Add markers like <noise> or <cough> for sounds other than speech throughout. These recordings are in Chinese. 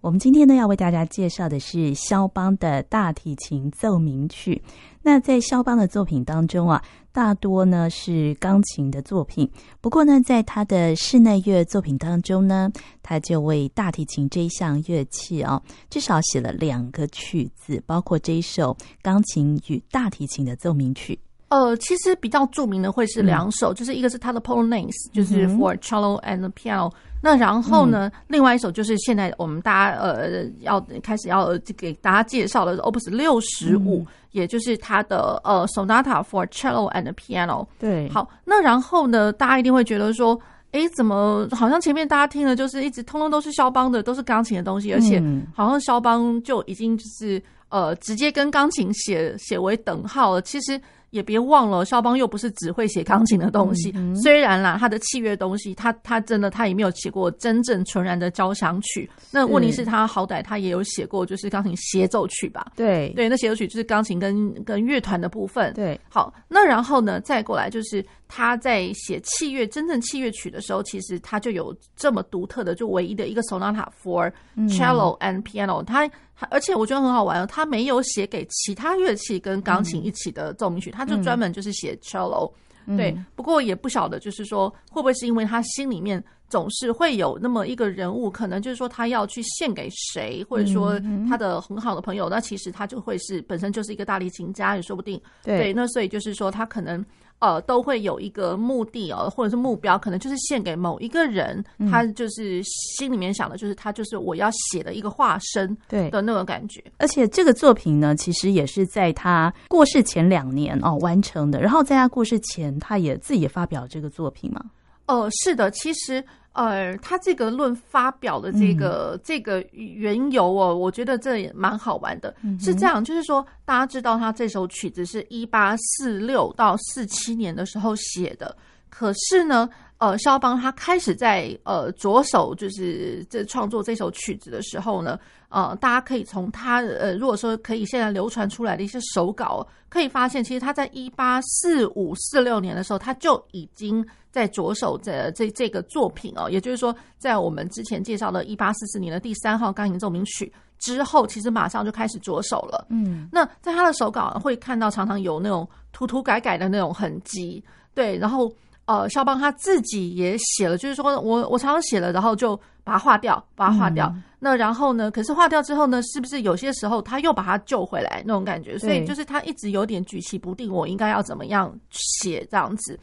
我们今天呢要为大家介绍的是肖邦的大提琴奏鸣曲。那在肖邦的作品当中啊，大多呢是钢琴的作品。不过呢，在他的室内乐作品当中呢，他就为大提琴这一项乐器哦，至少写了两个曲子，包括这一首钢琴与大提琴的奏鸣曲。呃，其实比较著名的会是两首，嗯、就是一个是他的 Polonaise，就是 For Cello and Piano。那然后呢，嗯、另外一首就是现在我们大家呃要开始要给大家介绍的 Opus 六十五，也就是它的呃 Sonata for Cello and Piano。对，好，那然后呢，大家一定会觉得说，哎，怎么好像前面大家听的就是一直通通都是肖邦的，都是钢琴的东西，而且好像肖邦就已经就是呃直接跟钢琴写写为等号了。其实。也别忘了，肖邦又不是只会写钢琴的东西。虽然啦，他的器乐东西，他他真的他也没有写过真正纯然的交响曲。那问题是，他好歹他也有写过，就是钢琴协奏曲吧？对对，那协奏曲就是钢琴跟跟乐团的部分。对，好，那然后呢，再过来就是他在写器乐真正器乐曲的时候，其实他就有这么独特的，就唯一的一个 Sonata for Cello and Piano、嗯。他而且我觉得很好玩哦，他没有写给其他乐器跟钢琴一起的奏鸣曲，嗯、他就专门就是写 cello。嗯、对，不过也不晓得，就是说会不会是因为他心里面总是会有那么一个人物，可能就是说他要去献给谁，或者说他的很好的朋友，那其实他就会是本身就是一个大提琴家也说不定。对，对，那所以就是说他可能。呃，都会有一个目的哦，或者是目标，可能就是献给某一个人，嗯、他就是心里面想的，就是他就是我要写的一个化身，对的那种感觉。而且这个作品呢，其实也是在他过世前两年哦完成的。然后在他过世前，他也自己也发表这个作品嘛。哦、呃，是的，其实。呃，他这个论发表的这个、嗯、这个缘由哦，我觉得这也蛮好玩的。嗯、是这样，就是说大家知道他这首曲子是一八四六到四七年的时候写的，可是呢，呃，肖邦他开始在呃着手就是这创作这首曲子的时候呢，呃，大家可以从他呃，如果说可以现在流传出来的一些手稿，可以发现，其实他在一八四五四六年的时候，他就已经。在着手这这这个作品哦，也就是说，在我们之前介绍的一八四四年的第三号钢琴奏鸣曲之后，其实马上就开始着手了。嗯，那在他的手稿会看到常常有那种涂涂改改的那种痕迹，对。然后呃，肖邦他自己也写了，就是说我我常常写了，然后就把它划掉，把它划掉。嗯、那然后呢，可是划掉之后呢，是不是有些时候他又把它救回来那种感觉？所以就是他一直有点举棋不定，我应该要怎么样写这样子。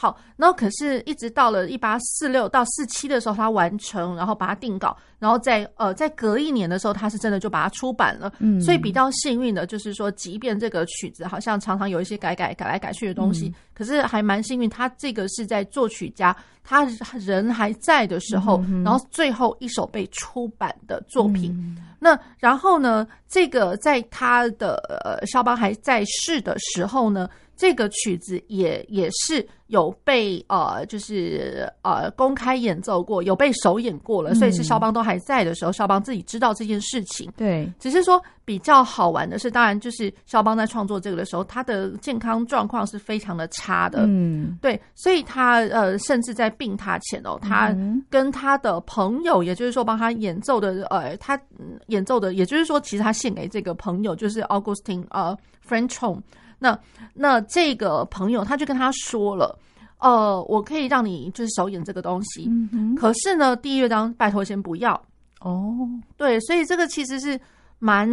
好，然后可是，一直到了一八四六到四七的时候，他完成，然后把它定稿，然后在呃，在隔一年的时候，他是真的就把它出版了。嗯，所以比较幸运的就是说，即便这个曲子好像常常有一些改改改来改去的东西，嗯、可是还蛮幸运，他这个是在作曲家他人还在的时候，嗯、然后最后一首被出版的作品。嗯、那然后呢，这个在他的呃肖邦还在世的时候呢。这个曲子也也是有被呃，就是呃公开演奏过，有被首演过了，所以是肖邦都还在的时候，肖邦自己知道这件事情。对，只是说比较好玩的是，当然就是肖邦在创作这个的时候，他的健康状况是非常的差的。嗯，对，所以他呃，甚至在病榻前哦，他跟他的朋友，也就是说帮他演奏的呃，他演奏的，也就是说，其实他献给这个朋友，就是 Augustin 呃 Franchomme 那那这个朋友他就跟他说了，呃，我可以让你就是首演这个东西，嗯、可是呢，第一乐章拜托先不要。哦。对，所以这个其实是蛮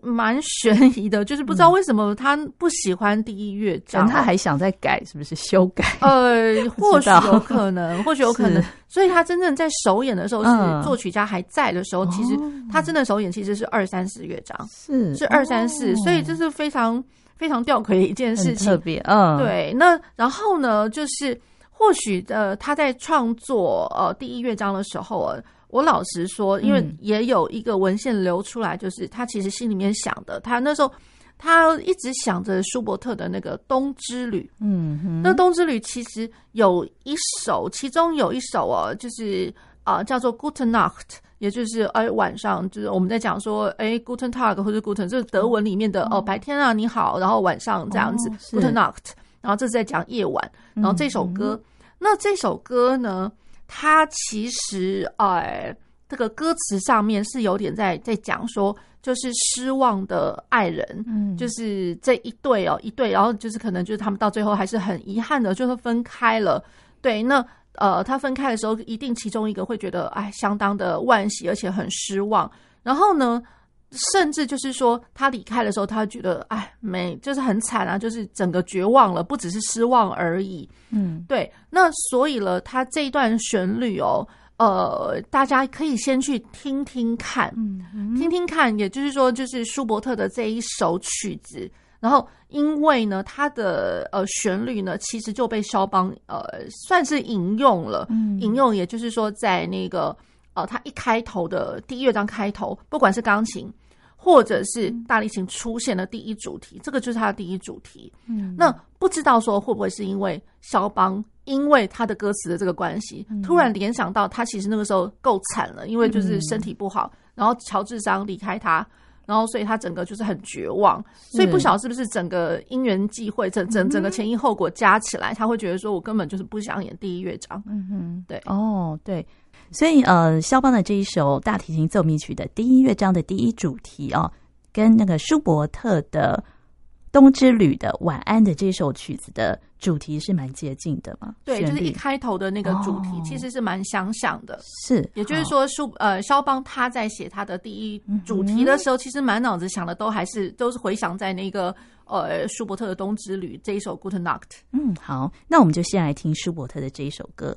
蛮悬疑的，就是不知道为什么他不喜欢第一乐章，嗯、他还想再改，是不是修改？呃，<laughs> 或许有可能，<laughs> 或许有可能。所以他真正在首演的时候，是作曲家还在的时候，嗯、其实他真的首演其实是二三四乐章，是。是二三四，所以这是非常。非常吊诡的一件事情，特别，嗯，对。那然后呢，就是或许呃，他在创作呃第一乐章的时候，我老实说，因为也有一个文献流出来，就是他其实心里面想的，他那时候他一直想着舒伯特的那个《冬之旅》，嗯哼，那《冬之旅》其实有一首，其中有一首哦，就是啊、呃、叫做《Gute Nacht》。也就是哎晚上就是我们在讲说哎 Guten Tag 或者 Guten 就是德文里面的、嗯、哦白天啊你好，然后晚上这样子、哦、Gute Nacht，然后这是在讲夜晚，然后这首歌，嗯、那这首歌呢，它其实哎这个歌词上面是有点在在讲说。就是失望的爱人，嗯，就是这一对哦，一对，然后就是可能就是他们到最后还是很遗憾的，就是分开了。对，那呃，他分开的时候，一定其中一个会觉得哎，相当的惋惜，而且很失望。然后呢，甚至就是说他离开的时候，他觉得哎，没，就是很惨啊，就是整个绝望了，不只是失望而已。嗯，对。那所以了，他这一段旋律哦。呃，大家可以先去听听看，嗯嗯、听听看，也就是说，就是舒伯特的这一首曲子，然后因为呢，它的呃旋律呢，其实就被肖邦呃算是引用了，嗯、引用，也就是说，在那个呃，他一开头的第一乐章开头，不管是钢琴或者是大提琴出现的第一主题，嗯、这个就是他的第一主题。嗯，那不知道说会不会是因为肖邦。因为他的歌词的这个关系，突然联想到他其实那个时候够惨了，因为就是身体不好，然后乔治桑离开他，然后所以他整个就是很绝望，所以不晓得是不是整个因缘际会，整整整个前因后果加起来，他会觉得说我根本就是不想演第一乐章。嗯哼，对，哦，对，所以呃，肖邦的这一首大提琴奏鸣曲的第一乐章的第一主题哦，跟那个舒伯特的。冬之旅的晚安的这首曲子的主题是蛮接近的嘛？对，就是一开头的那个主题其实是蛮相像的。是，也就是说，舒呃肖邦他在写他的第一主题的时候，其实满脑子想的都还是都是回想在那个呃舒伯特的冬之旅这一首 Gute Nacht。嗯，好，那我们就先来听舒伯特的这一首歌。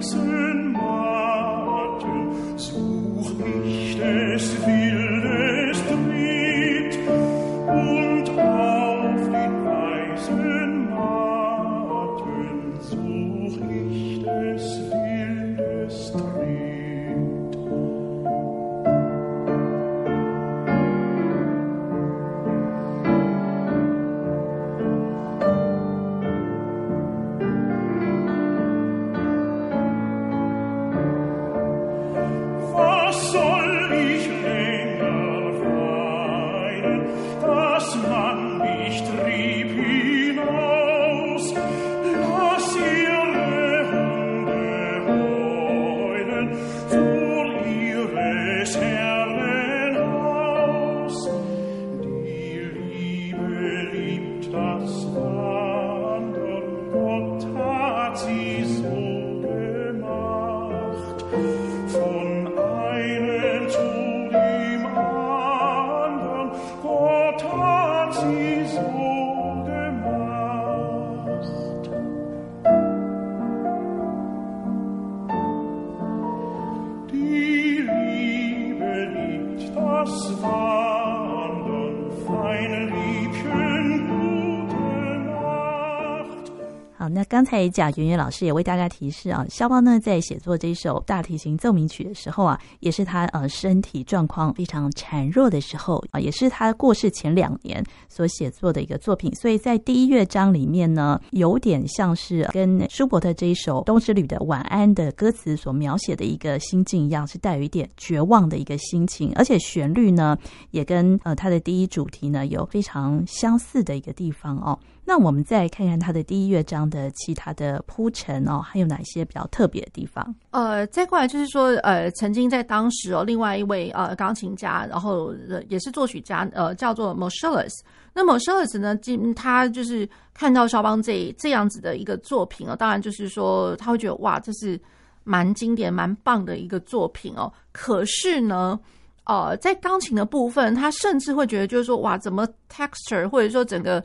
Christ. 那刚才贾圆圆老师也为大家提示啊，肖邦呢在写作这首大提琴奏鸣曲的时候啊，也是他呃身体状况非常孱弱的时候啊，也是他过世前两年所写作的一个作品，所以在第一乐章里面呢，有点像是跟舒伯特这一首《冬之旅》的晚安的歌词所描写的一个心境一样，是带有一点绝望的一个心情，而且旋律呢也跟呃他的第一主题呢有非常相似的一个地方哦。那我们再看看他的第一乐章的其他的铺陈哦，还有哪些比较特别的地方？呃，再过来就是说，呃，曾经在当时哦，另外一位呃钢琴家，然后也是作曲家，呃，叫做 Moscheles。那 Moscheles 呢，今他就是看到肖邦这这样子的一个作品哦，当然就是说他会觉得哇，这是蛮经典、蛮棒的一个作品哦。可是呢，呃，在钢琴的部分，他甚至会觉得就是说哇，怎么 texture 或者说整个。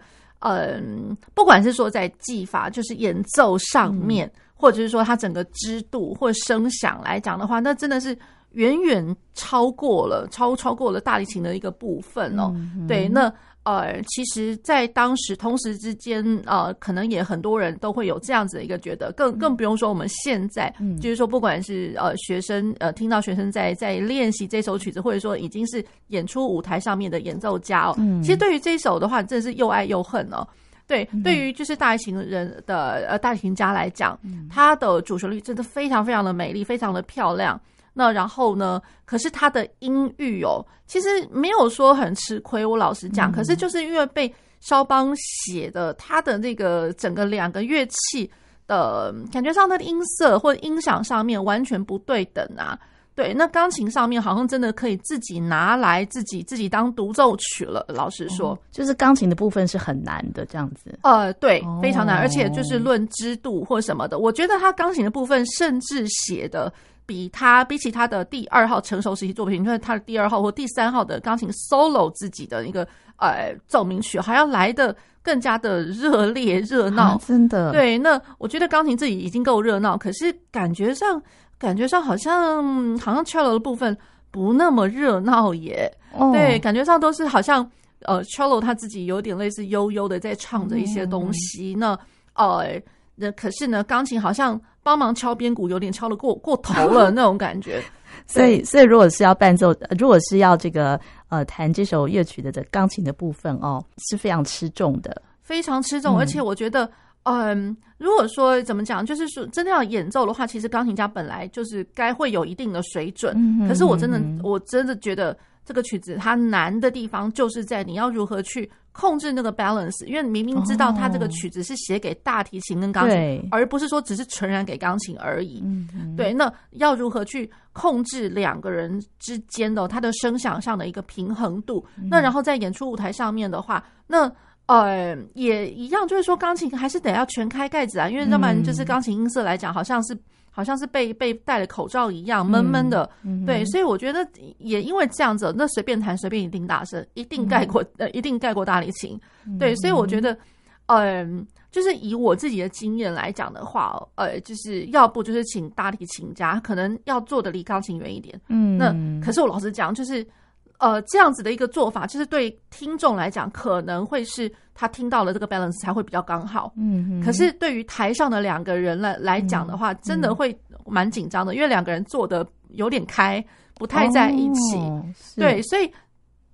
嗯，不管是说在技法，就是演奏上面，或者是说它整个织度或声响来讲的话，那真的是远远超过了超超过了大提琴的一个部分哦。对，那呃，其实，在当时同时之间，呃，可能也很多人都会有这样子的一个觉得，更更不用说我们现在，嗯、就是说，不管是呃学生呃听到学生在在练习这首曲子，或者说已经是演出舞台上面的演奏家哦，嗯、其实对于这一首的话，真的是又爱又恨哦。对，嗯、对于就是大提琴人的呃大提琴家来讲，嗯、他的主旋律真的非常非常的美丽，非常的漂亮。那然后呢？可是他的音域哦，其实没有说很吃亏。我老实讲，嗯、可是就是因为被肖邦写的，他的那个整个两个乐器的感觉上，他的音色或者音响上面完全不对等啊。对，那钢琴上面好像真的可以自己拿来自己自己当独奏曲了。老实说，哦、就是钢琴的部分是很难的，这样子。呃，对，非常难，哦、而且就是论织度或什么的，我觉得他钢琴的部分甚至写的。比他比起他的第二号成熟时期作品，就是他的第二号或第三号的钢琴 solo 自己的一个呃奏鸣曲，还要来的更加的热烈热闹，啊，真的。对，那我觉得钢琴自己已经够热闹，可是感觉上感觉上好像好像 cello 的部分不那么热闹耶。哦，对，感觉上都是好像呃 cello 他自己有点类似悠悠的在唱着一些东西。嗯、那呃那可是呢，钢琴好像。帮忙敲边鼓，有点敲的过过头了 <laughs> 那种感觉，<laughs> 所以所以如果是要伴奏，如果是要这个呃弹这首乐曲的的钢琴的部分哦，是非常吃重的，非常吃重。嗯、而且我觉得，嗯，如果说怎么讲，就是说真的要演奏的话，其实钢琴家本来就是该会有一定的水准。嗯、哼哼哼，可是我真的我真的觉得这个曲子它难的地方，就是在你要如何去。控制那个 balance，因为你明明知道它这个曲子是写给大提琴跟钢琴，对而不是说只是纯然给钢琴而已。嗯嗯对，那要如何去控制两个人之间的他的声响上的一个平衡度？嗯、那然后在演出舞台上面的话，那呃也一样，就是说钢琴还是得要全开盖子啊，因为要不然就是钢琴音色来讲，好像是。好像是被被戴了口罩一样闷闷的，对，所以我觉得也因为这样子，那随便弹随便一定大声，一定盖过、嗯、呃，一定盖过大提琴，嗯、对，所以我觉得，嗯、呃，就是以我自己的经验来讲的话，呃，就是要不就是请大提琴家，可能要坐的离钢琴远一点，嗯，那可是我老实讲，就是。呃，这样子的一个做法，就是对听众来讲，可能会是他听到了这个 balance 才会比较刚好。嗯哼，可是对于台上的两个人来来讲的话，嗯、真的会蛮紧张的，嗯、因为两个人坐的有点开，不太在一起。哦、对，所以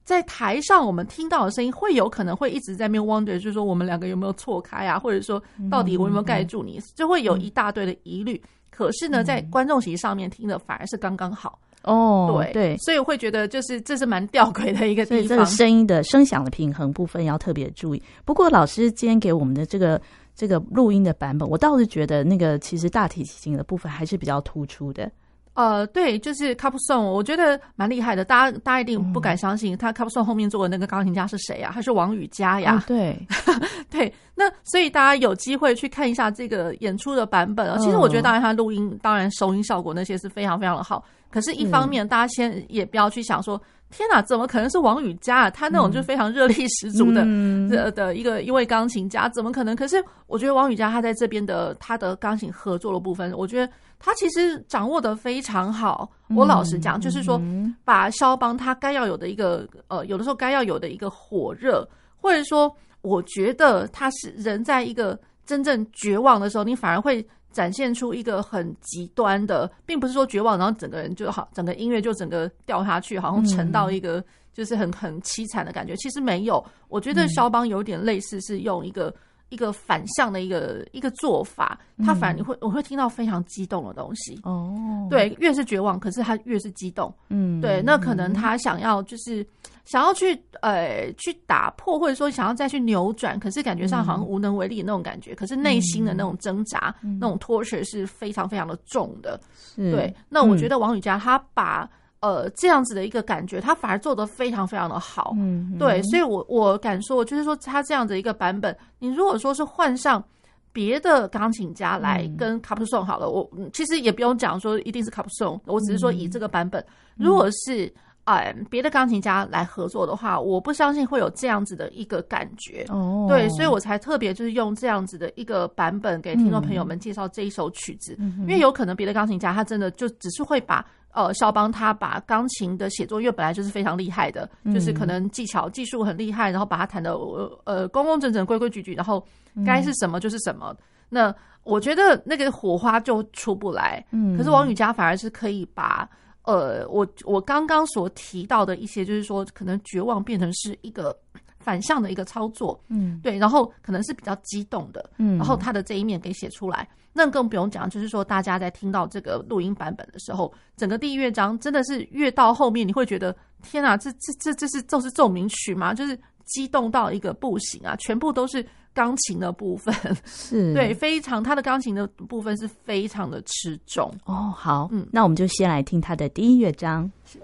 在台上我们听到的声音，会有可能会一直在面 wonder，就是说我们两个有没有错开啊，或者说到底我有没有盖住你，嗯、就会有一大堆的疑虑。嗯、可是呢，在观众席上面听的反而是刚刚好。哦，对对，所以我会觉得就是这是蛮吊诡的一个地方，这个声音的声响的平衡部分要特别注意。不过老师今天给我们的这个这个录音的版本，我倒是觉得那个其实大提琴的部分还是比较突出的。呃，对，就是 Capuçon，我觉得蛮厉害的。大家大家一定不敢相信，他 Capuçon 后面坐的那个钢琴家是谁呀？他是王羽佳呀。哦、对 <laughs> 对，那所以大家有机会去看一下这个演出的版本啊。其实我觉得，当然他录音，当然收音效果那些是非常非常的好。可是，一方面大家先也不要去想说。天哪，怎么可能是王羽佳啊？他那种就非常热力十足的、嗯、的的一个一位钢琴家，怎么可能？可是我觉得王羽佳他在这边的他的钢琴合作的部分，我觉得他其实掌握的非常好。我老实讲，就是说把肖邦他该要有的一个呃，有的时候该要有的一个火热，或者说我觉得他是人在一个真正绝望的时候，你反而会。展现出一个很极端的，并不是说绝望，然后整个人就好，整个音乐就整个掉下去，好像沉到一个就是很很凄惨的感觉。其实没有，我觉得肖邦有点类似，是用一个一个反向的一个一个做法，他反而你会我会听到非常激动的东西。哦，对，越是绝望，可是他越是激动。嗯，对，那可能他想要就是。想要去呃去打破，或者说想要再去扭转，可是感觉上好像无能为力的那种感觉。嗯、可是内心的那种挣扎、嗯、那种 torture 是非常非常的重的。对，那我觉得王羽佳他把、嗯、呃这样子的一个感觉，他反而做得非常非常的好。嗯，对，所以我我敢说，就是说他这样的一个版本，你如果说是换上别的钢琴家来跟卡普松好了，我其实也不用讲说一定是卡普松，我只是说以这个版本，嗯、如果是。哎，别的钢琴家来合作的话，我不相信会有这样子的一个感觉。哦，对，所以我才特别就是用这样子的一个版本给听众朋友们介绍这一首曲子，嗯、因为有可能别的钢琴家他真的就只是会把呃肖邦他把钢琴的写作因为本来就是非常厉害的，嗯、就是可能技巧技术很厉害，然后把它弹的呃工工整整规规矩矩，然后该是什么就是什么。嗯、那我觉得那个火花就出不来。嗯，可是王羽佳反而是可以把。呃，我我刚刚所提到的一些，就是说可能绝望变成是一个反向的一个操作，嗯，对，然后可能是比较激动的，嗯，然后他的这一面给写出来，那更不用讲，就是说大家在听到这个录音版本的时候，整个第一乐章真的是越到后面，你会觉得天啊，这这这这是奏是奏鸣曲吗？就是激动到一个不行啊，全部都是。钢琴的部分是 <laughs> 对，非常他的钢琴的部分是非常的吃重哦。好，嗯，那我们就先来听他的第一乐章。是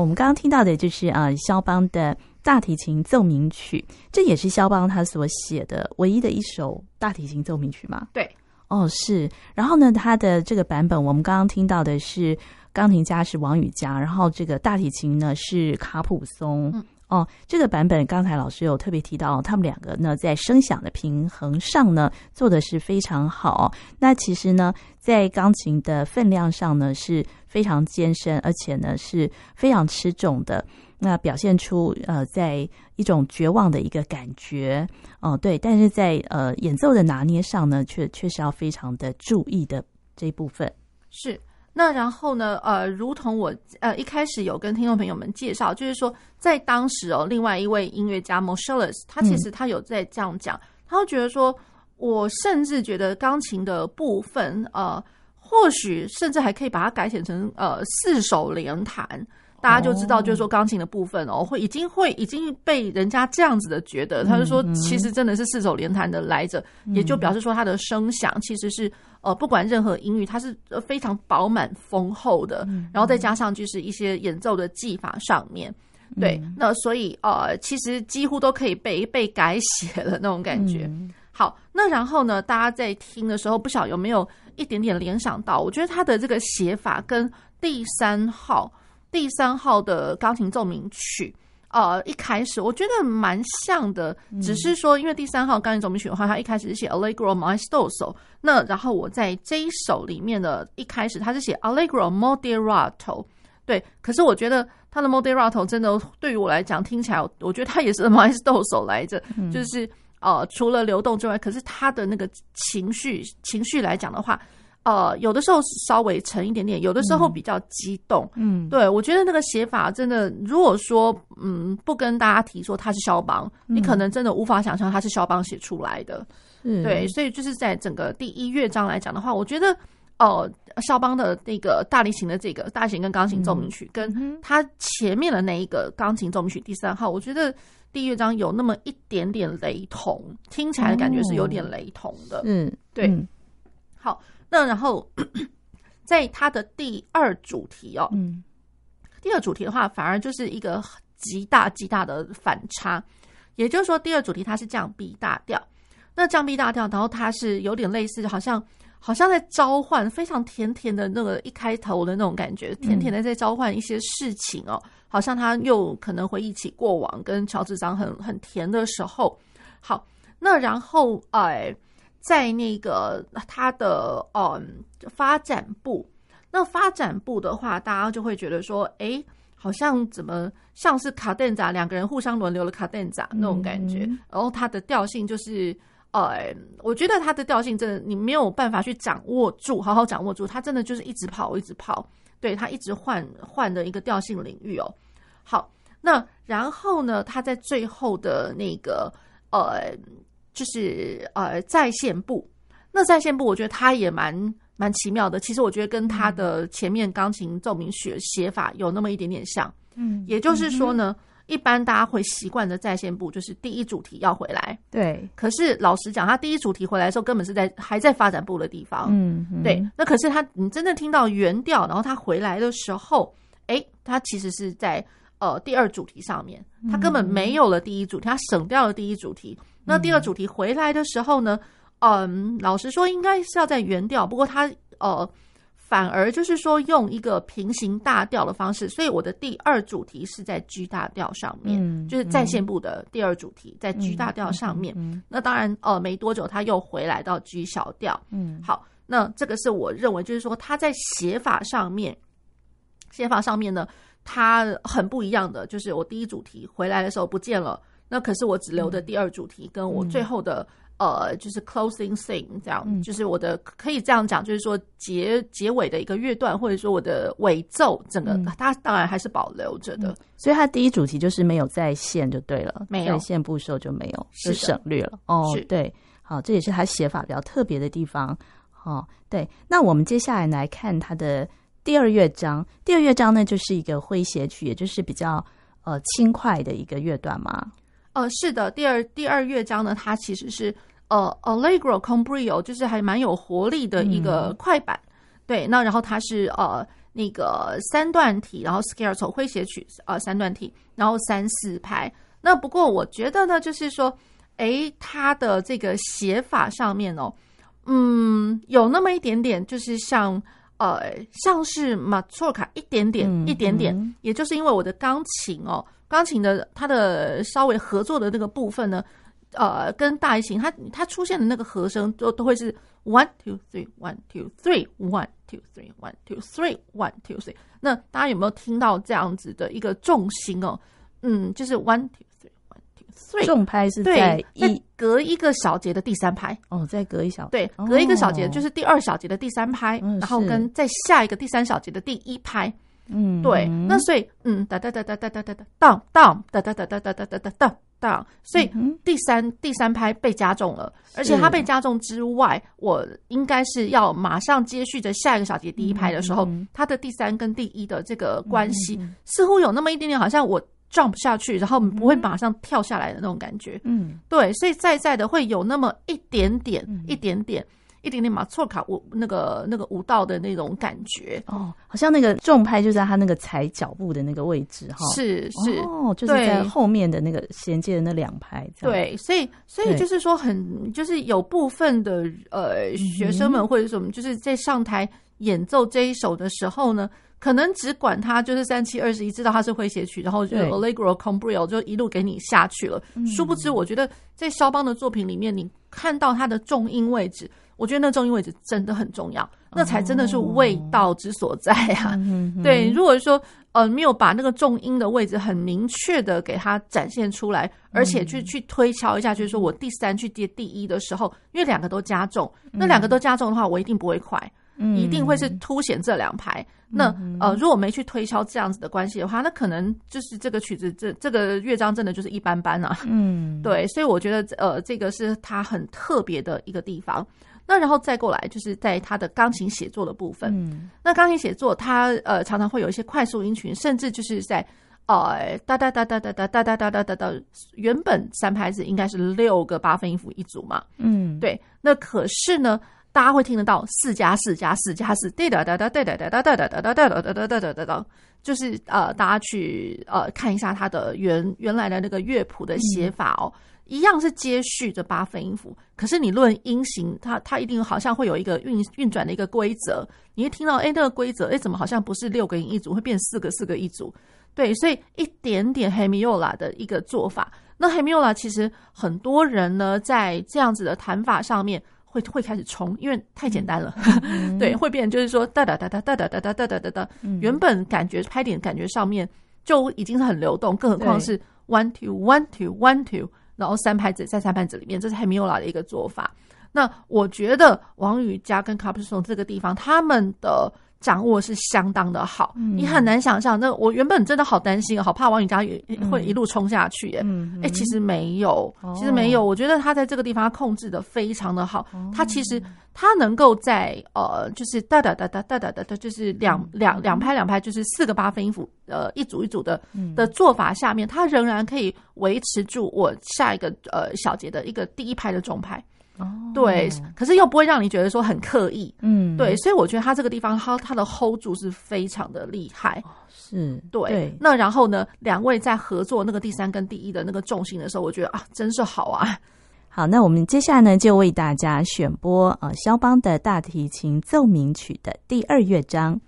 我们刚刚听到的就是啊，肖邦的大提琴奏鸣曲，这也是肖邦他所写的唯一的一首大提琴奏鸣曲吗？对，哦是。然后呢，他的这个版本，我们刚刚听到的是钢琴家是王羽佳，然后这个大提琴呢是卡普松。嗯哦，这个版本刚才老师有特别提到，他们两个呢在声响的平衡上呢做的是非常好。那其实呢，在钢琴的分量上呢是非常艰深，而且呢是非常吃重的。那表现出呃，在一种绝望的一个感觉。哦，对，但是在呃演奏的拿捏上呢，却确实要非常的注意的这一部分是。那然后呢？呃，如同我呃一开始有跟听众朋友们介绍，就是说在当时哦，另外一位音乐家 Moscheles，他其实他有在这样讲，嗯、他会觉得说，我甚至觉得钢琴的部分，呃，或许甚至还可以把它改写成呃四手联弹。大家就知道，就是说钢琴的部分哦，会已经会已经被人家这样子的觉得，他就说其实真的是四手联弹的来着，也就表示说他的声响其实是呃不管任何音域，它是非常饱满丰厚的，然后再加上就是一些演奏的技法上面，对，那所以呃其实几乎都可以被被改写了那种感觉。好，那然后呢，大家在听的时候，不晓有没有一点点联想到？我觉得他的这个写法跟第三号。第三号的钢琴奏鸣曲，呃，一开始我觉得蛮像的，只是说因为第三号钢琴奏鸣曲的话，它一开始是写 Allegro maestoso，那然后我在这一首里面的一开始它是写 Allegro moderato，对，可是我觉得它的 moderato 真的对于我来讲听起来，我觉得它也是 <laughs> maestoso 来着，就是呃，除了流动之外，可是它的那个情绪情绪来讲的话。呃，有的时候稍微沉一点点，有的时候比较激动。嗯，对，我觉得那个写法真的，如果说嗯不跟大家提说他是肖邦，嗯、你可能真的无法想象他是肖邦写出来的。嗯，对，所以就是在整个第一乐章来讲的话，我觉得哦，肖邦的那个大提琴的这个大提琴跟钢琴奏鸣曲，嗯、跟他前面的那一个钢琴奏鸣曲第三号，我觉得第一乐章有那么一点点雷同，听起来的感觉是有点雷同的。嗯，对，嗯、好。那然后，<clears throat> 在他的第二主题哦，嗯，第二主题的话，反而就是一个极大极大的反差。也就是说，第二主题它是降 B 大调，那降 B 大调，然后它是有点类似，好像好像在召唤，非常甜甜的那个一开头的那种感觉，甜甜的在召唤一些事情哦，好像他又可能回忆起过往跟乔治桑很很甜的时候。好，那然后哎。在那个它的嗯发展部，那发展部的话，大家就会觉得说，哎、欸，好像怎么像是卡顿扎两个人互相轮流的卡顿扎那种感觉，嗯、然后它的调性就是，呃，我觉得它的调性真的你没有办法去掌握住，好好掌握住，它真的就是一直跑，一直跑，对，它一直换换的一个调性领域哦。好，那然后呢，它在最后的那个呃。就是呃，在线部，那在线部，我觉得它也蛮蛮奇妙的。其实我觉得跟它的前面钢琴奏鸣曲写法有那么一点点像。嗯，也就是说呢，嗯、一般大家会习惯的在线部就是第一主题要回来。对。可是老实讲，他第一主题回来的时候，根本是在还在发展部的地方。嗯。嗯对。那可是他，你真正听到原调，然后他回来的时候，哎，他其实是在呃第二主题上面，他根本没有了第一主题，他省掉了第一主题。那第二主题回来的时候呢，嗯，老实说应该是要在原调，不过它呃反而就是说用一个平行大调的方式，所以我的第二主题是在 G 大调上面，嗯、就是在线部的第二主题在 G 大调上面。嗯嗯嗯、那当然，呃，没多久他又回来到 G 小调。嗯，好，那这个是我认为就是说他在写法上面，写法上面呢，它很不一样的，就是我第一主题回来的时候不见了。那可是我只留的第二主题跟我最后的。呃，就是 closing thing 这样，嗯、就是我的可以这样讲，就是说结结尾的一个乐段，或者说我的尾奏，整个、嗯、它当然还是保留着的。所以它第一主题就是没有在线就对了，没有在线部首就没有，是省略了。哦，对，好，这也是它写法比较特别的地方。哦，对，那我们接下来来看它的第二乐章。第二乐章呢，就是一个诙谐曲，也就是比较呃轻快的一个乐段嘛。呃，是的，第二第二乐章呢，它其实是呃 Allegro con brio，就是还蛮有活力的一个快板。嗯、对，那然后它是呃那个三段体，然后 Scherzo 诙谐曲呃三段体，然后三四拍。那不过我觉得呢，就是说，诶，它的这个写法上面哦，嗯，有那么一点点，就是像呃像是 Mazurka 一点点、嗯、一点点，嗯、也就是因为我的钢琴哦。钢琴的它的稍微合作的那个部分呢，呃，跟大提琴它它出现的那个和声都都会是 one two three one two three one two three one two three one two three。那大家有没有听到这样子的一个重心哦？嗯，就是 one two three one two three。重拍是在一在隔一个小节的第三拍哦，再隔一小对，隔一个小节就是第二小节的第三拍，哦、然后跟在下一个第三小节的第一拍。嗯，对，那所以，嗯，哒哒哒哒哒哒哒哒，down down，哒哒哒哒哒哒哒哒，down down，所以第三第三拍被加重了，而且它被加重之外，我应该是要马上接续着下一个小节第一拍的时候，它的第三跟第一的这个关系似乎有那么一点点，好像我 jump 下去，然后不会马上跳下来的那种感觉。嗯，对，所以在在的会有那么一点点，一点点。一点点马错卡舞那个那个舞蹈的那种感觉。哦，好像那个重拍就在他那个踩脚步的那个位置哈，是是。哦，就是在后面的那个衔接的那两拍，对，所以所以就是说很就是有部分的呃学生们或者什么就是在上台演奏这一首的时候呢，可能只管他就是三七二十一，知道他是诙谐曲，然后就 Allegro con brio 就一路给你下去了。殊不知，我觉得在肖邦的作品里面，你看到他的重音位置。我觉得那重音位置真的很重要，那才真的是味道之所在啊！哦、对，如果说呃没有把那个重音的位置很明确的给它展现出来，而且去去推敲一下，就是说我第三去接第一的时候，因为两个都加重，那两个都加重的话，我一定不会快，嗯、一定会是凸显这两排。那呃，如果没去推敲这样子的关系的话，那可能就是这个曲子这这个乐章真的就是一般般啊。嗯，对，所以我觉得呃，这个是它很特别的一个地方。那然后再过来，就是在他的钢琴写作的部分。嗯，那钢琴写作，它呃常常会有一些快速音群，甚至就是在呃哒哒哒哒哒哒哒哒哒哒哒哒，原本三拍子应该是六个八分音符一组嘛。嗯，对。那可是呢，大家会听得到四加四加四加四，哒哒哒哒哒哒哒哒哒哒哒哒哒哒哒哒哒哒，就是呃，大家去呃看一下它的原原来的那个乐谱的写法哦。一样是接续这八分音符，可是你论音型，它它一定好像会有一个运运转的一个规则。你会听到，哎，那个规则，哎，怎么好像不是六个音一组，会变四个四个一组？对，所以一点点 Hemiola 的一个做法。那 Hemiola 其实很多人呢，在这样子的弹法上面会会开始冲，因为太简单了。嗯、<laughs> 对，会变就是说哒哒哒哒哒哒哒哒哒哒哒，原本感觉拍点感觉上面就已经是很流动，更何况是 one two one two one two。然后三拍子在三拍子里面，这是海明威拉的一个做法。那我觉得王雨佳跟卡普松这个地方，他们的掌握是相当的好。嗯、你很难想象，那我原本真的好担心，好怕王宇佳也会一路冲下去。哎、其实没有，其实没有。哦、我觉得他在这个地方控制的非常的好。哦、他其实他能够在呃，就是哒哒哒哒哒哒哒哒，就是两两两拍两拍，就是四个八分音符，呃，一组一组的的做法下面，他仍然可以维持住我下一个呃小节的一个第一拍的重拍。哦，对，可是又不会让你觉得说很刻意，嗯，对，所以我觉得他这个地方，他他的 hold 住是非常的厉害，是对。对，那然后呢，两位在合作那个第三跟第一的那个重心的时候，我觉得啊，真是好啊。好，那我们接下来呢，就为大家选播呃肖邦的大提琴奏鸣曲的第二乐章。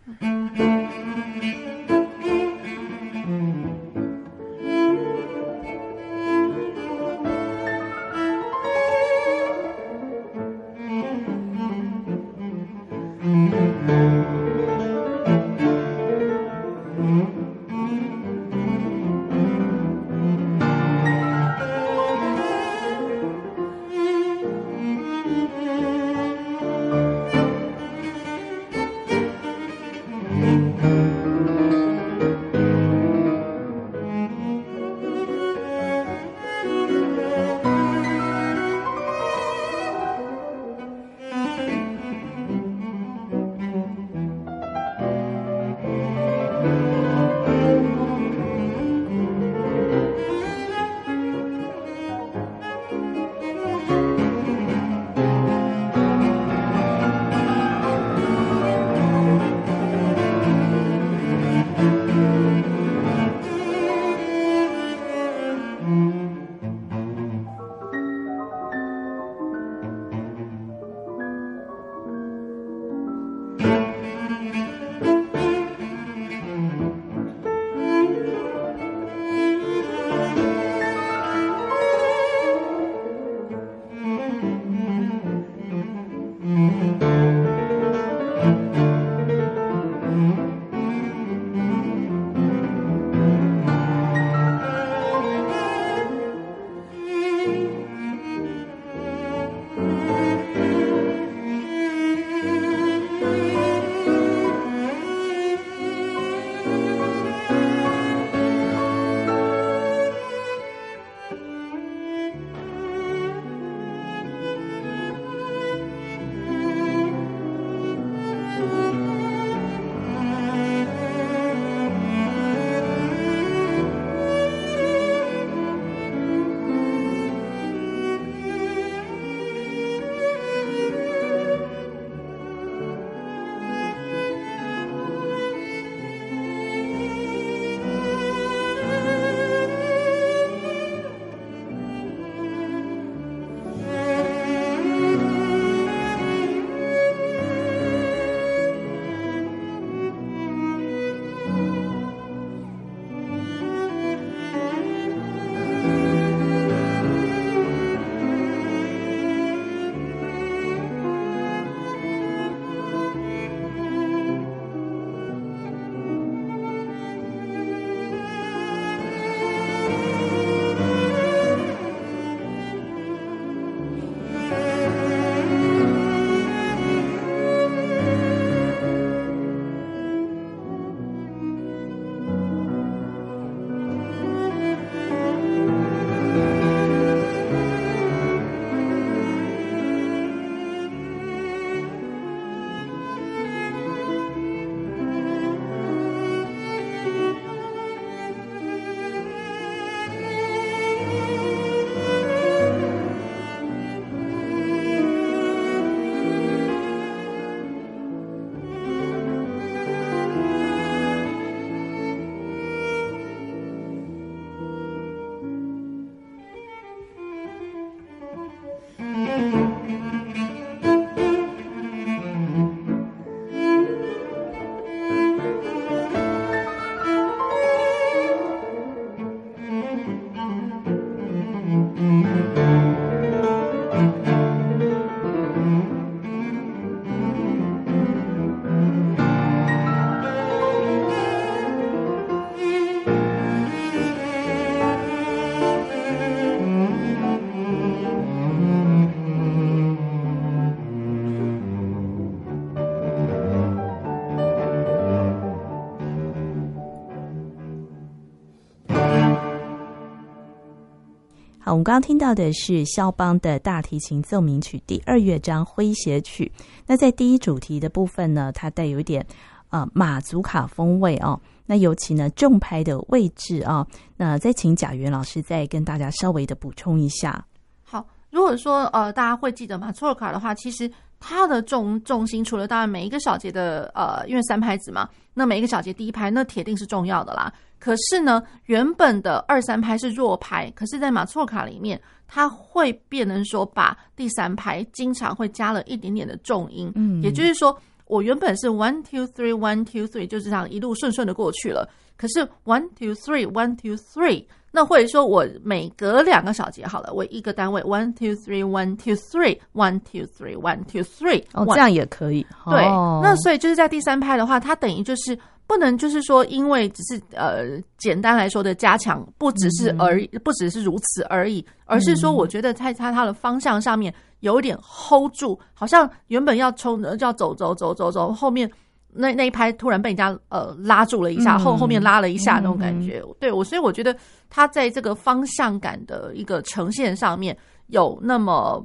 我们刚刚听到的是肖邦的大提琴奏鸣曲第二乐章诙谐曲。那在第一主题的部分呢，它带有一点、呃、马祖卡风味哦。那尤其呢重拍的位置啊，那再请贾元老师再跟大家稍微的补充一下。好，如果说呃大家会记得马祖卡的话，其实它的重重心除了当然每一个小节的呃，因为三拍子嘛，那每一个小节第一拍那铁定是重要的啦。可是呢，原本的二三拍是弱拍，可是，在马错卡里面，它会变成说，把第三拍经常会加了一点点的重音。嗯，也就是说，我原本是 one two three one two three，就是这样一路顺顺的过去了。可是 one two three one two three，那或者说我每隔两个小节好了，我一个单位 one two three one two three one two three one two three，哦，这样也可以。对，那所以就是在第三拍的话，它等于就是。不能就是说，因为只是呃，简单来说的加强，不只是而已，不只是如此而已，而是说，我觉得在它它的方向上面有一点 hold 住，好像原本要冲就要走走走走走，后面那那一拍突然被人家呃拉住了一下，后后面拉了一下那种感觉。对我，所以我觉得它在这个方向感的一个呈现上面有那么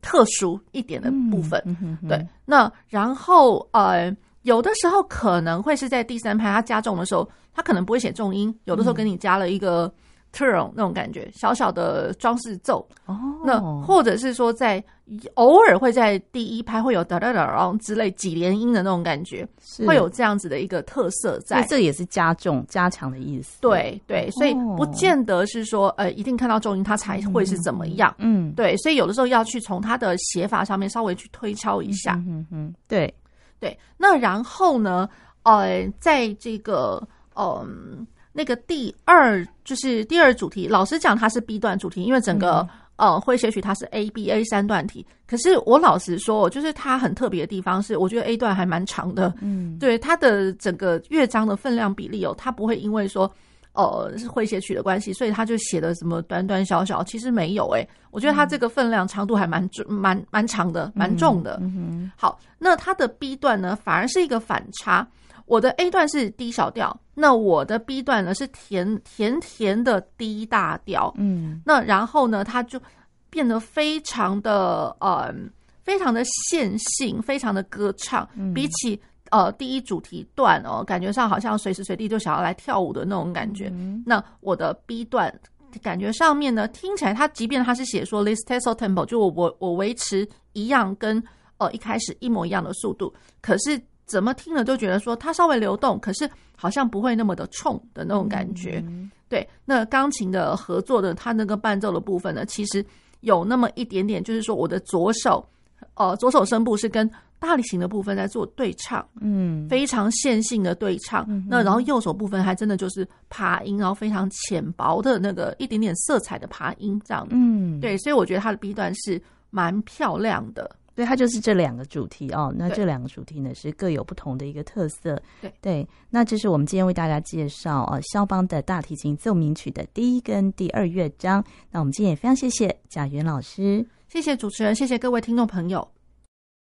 特殊一点的部分。对，那然后呃。有的时候可能会是在第三拍，它加重的时候，它可能不会写重音。有的时候给你加了一个 turn 那种感觉，小小的装饰奏。哦，那或者是说在偶尔会在第一拍会有哒哒哒之类几连音的那种感觉，会有这样子的一个特色在。这也是加重加强的意思。对对，所以不见得是说呃一定看到重音它才会是怎么样。嗯，对，所以有的时候要去从它的写法上面稍微去推敲一下。嗯嗯，对。对，那然后呢？呃，在这个嗯、呃，那个第二就是第二主题，老实讲它是 B 段主题，因为整个、嗯、呃诙谐曲它是 A B A 三段体。可是我老实说，就是它很特别的地方是，我觉得 A 段还蛮长的。嗯，对，它的整个乐章的分量比例哦，它不会因为说。呃，是诙谐曲的关系，所以他就写的什么短短小小，其实没有诶、欸。我觉得他这个分量长度还蛮重，蛮蛮长的，蛮重的。好，那他的 B 段呢，反而是一个反差。我的 A 段是 D 小调，那我的 B 段呢是甜甜甜的 D 大调。嗯，那然后呢，它就变得非常的呃，非常的线性，非常的歌唱，嗯、比起。呃，第一主题段哦，感觉上好像随时随地就想要来跳舞的那种感觉。嗯、那我的 B 段感觉上面呢，听起来它即便它是写说 Stesso tempo，就我我我维持一样跟呃一开始一模一样的速度，可是怎么听了都觉得说它稍微流动，可是好像不会那么的冲的那种感觉。嗯、对，那钢琴的合作的它那个伴奏的部分呢，其实有那么一点点，就是说我的左手呃左手声部是跟。大提琴的部分在做对唱，嗯，非常线性的对唱。嗯、那然后右手部分还真的就是爬音，然后非常浅薄的那个一点点色彩的爬音，这样。嗯，对，所以我觉得它的 B 段是蛮漂亮的。对，它就是这两个主题哦。那这两个主题呢是各有不同的一个特色。对对，那这是我们今天为大家介绍呃肖邦的大提琴奏鸣曲的第一跟第二乐章。那我们今天也非常谢谢贾元老师，谢谢主持人，谢谢各位听众朋友。